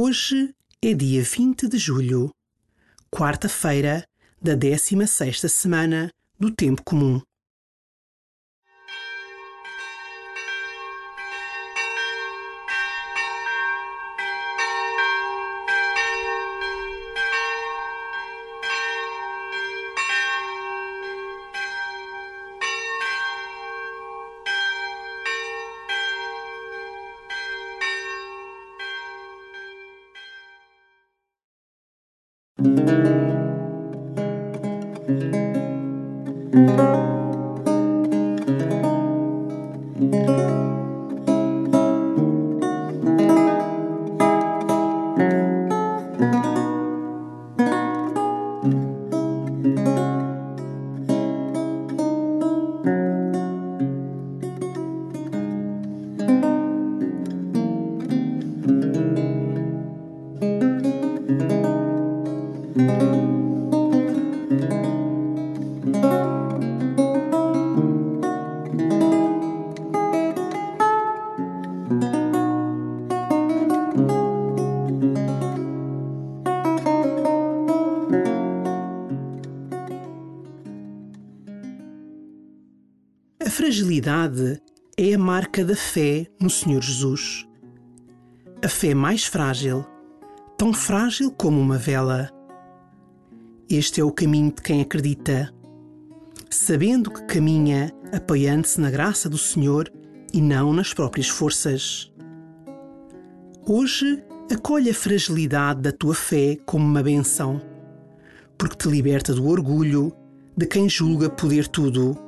Hoje é dia 20 de julho, quarta-feira da 16ª semana do Tempo Comum. A é a marca da fé no Senhor Jesus. A fé mais frágil, tão frágil como uma vela. Este é o caminho de quem acredita, sabendo que caminha apoiando-se na graça do Senhor e não nas próprias forças. Hoje, acolhe a fragilidade da tua fé como uma benção, porque te liberta do orgulho de quem julga poder tudo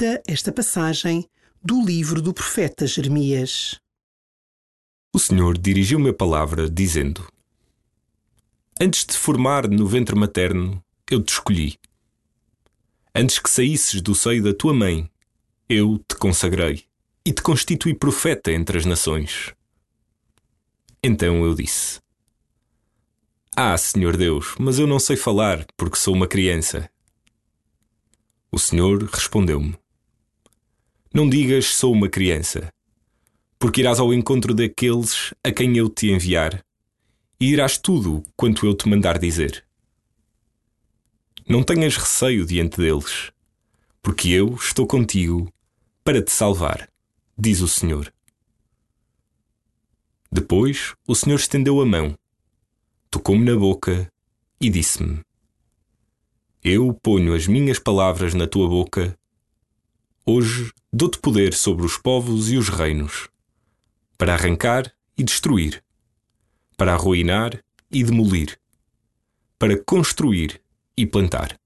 Escuta esta passagem do livro do profeta Jeremias. O Senhor dirigiu-me a palavra, dizendo: Antes de formar no ventre materno, eu te escolhi. Antes que saísses do seio da tua mãe, eu te consagrei e te constituí profeta entre as nações. Então eu disse: Ah, Senhor Deus, mas eu não sei falar porque sou uma criança. O Senhor respondeu-me: Não digas sou uma criança, porque irás ao encontro daqueles a quem eu te enviar, e dirás tudo quanto eu te mandar dizer. Não tenhas receio diante deles, porque eu estou contigo para te salvar, diz o Senhor. Depois o Senhor estendeu a mão, tocou-me na boca e disse-me: eu ponho as minhas palavras na tua boca. Hoje dou-te poder sobre os povos e os reinos, para arrancar e destruir, para arruinar e demolir, para construir e plantar.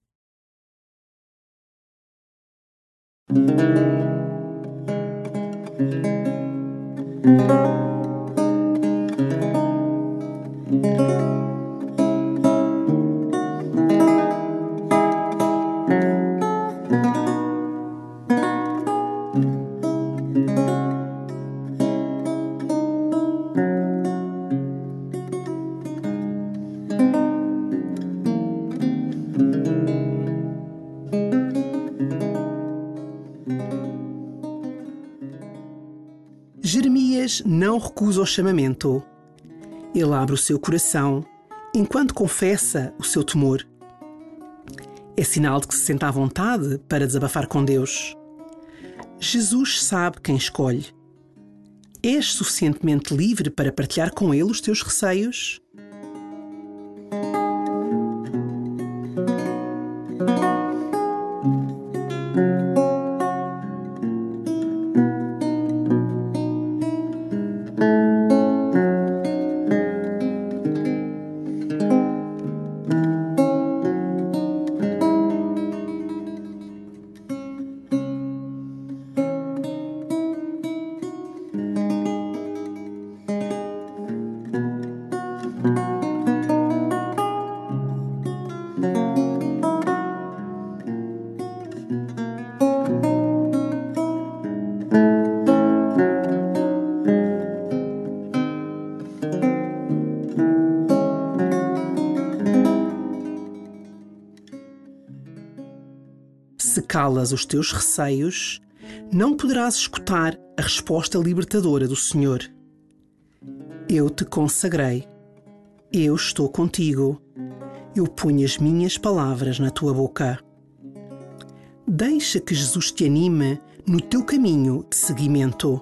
mas não recusa o chamamento. Ele abre o seu coração enquanto confessa o seu temor. É sinal de que se senta à vontade para desabafar com Deus. Jesus sabe quem escolhe. És suficientemente livre para partilhar com Ele os teus receios? Se calas os teus receios, não poderás escutar a resposta libertadora do Senhor. Eu te consagrei. Eu estou contigo. Eu ponho as minhas palavras na tua boca. Deixa que Jesus te anime no teu caminho de seguimento.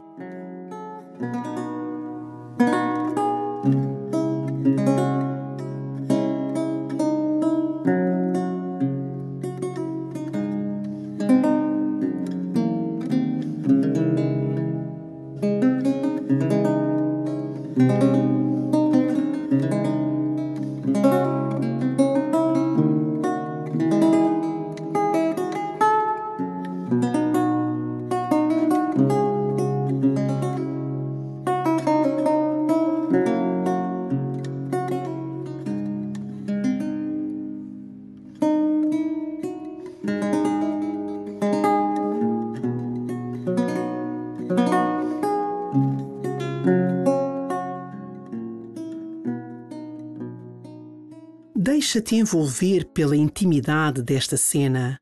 Deixa-te envolver pela intimidade desta cena.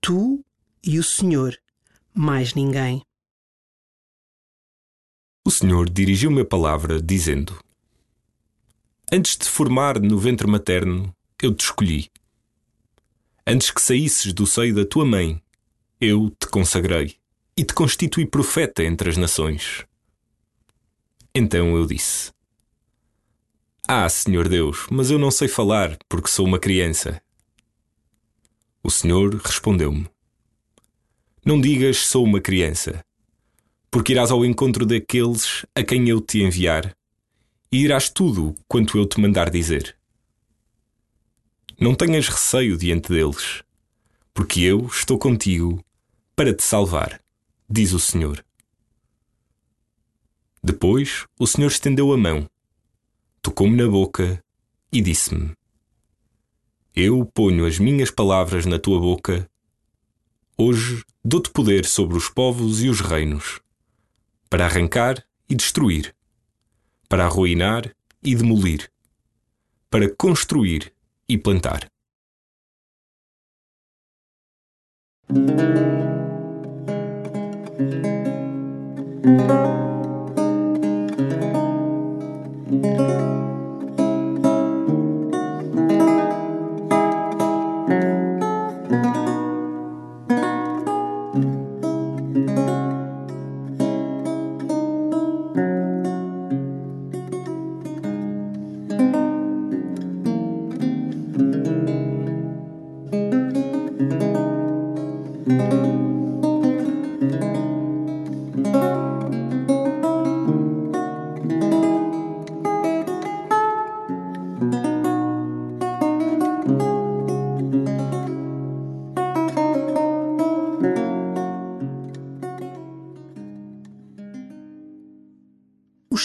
Tu e o Senhor, mais ninguém. O Senhor dirigiu-me a palavra, dizendo: Antes de formar no ventre materno, eu te escolhi. Antes que saísses do seio da tua mãe, eu te consagrei e te constituí profeta entre as nações. Então eu disse: ah, Senhor Deus, mas eu não sei falar porque sou uma criança. O Senhor respondeu-me: Não digas sou uma criança, porque irás ao encontro daqueles a quem eu te enviar e irás tudo quanto eu te mandar dizer. Não tenhas receio diante deles, porque eu estou contigo para te salvar, diz o Senhor. Depois o Senhor estendeu a mão tocou-me na boca e disse-me: Eu ponho as minhas palavras na tua boca. Hoje dou-te poder sobre os povos e os reinos, para arrancar e destruir, para arruinar e demolir, para construir e plantar. Os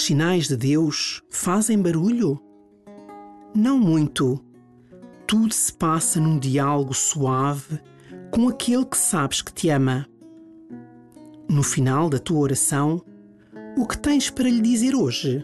sinais de Deus fazem barulho? Não muito. Tudo se passa num diálogo suave com aquele que sabes que te ama. No final da tua oração, o que tens para lhe dizer hoje?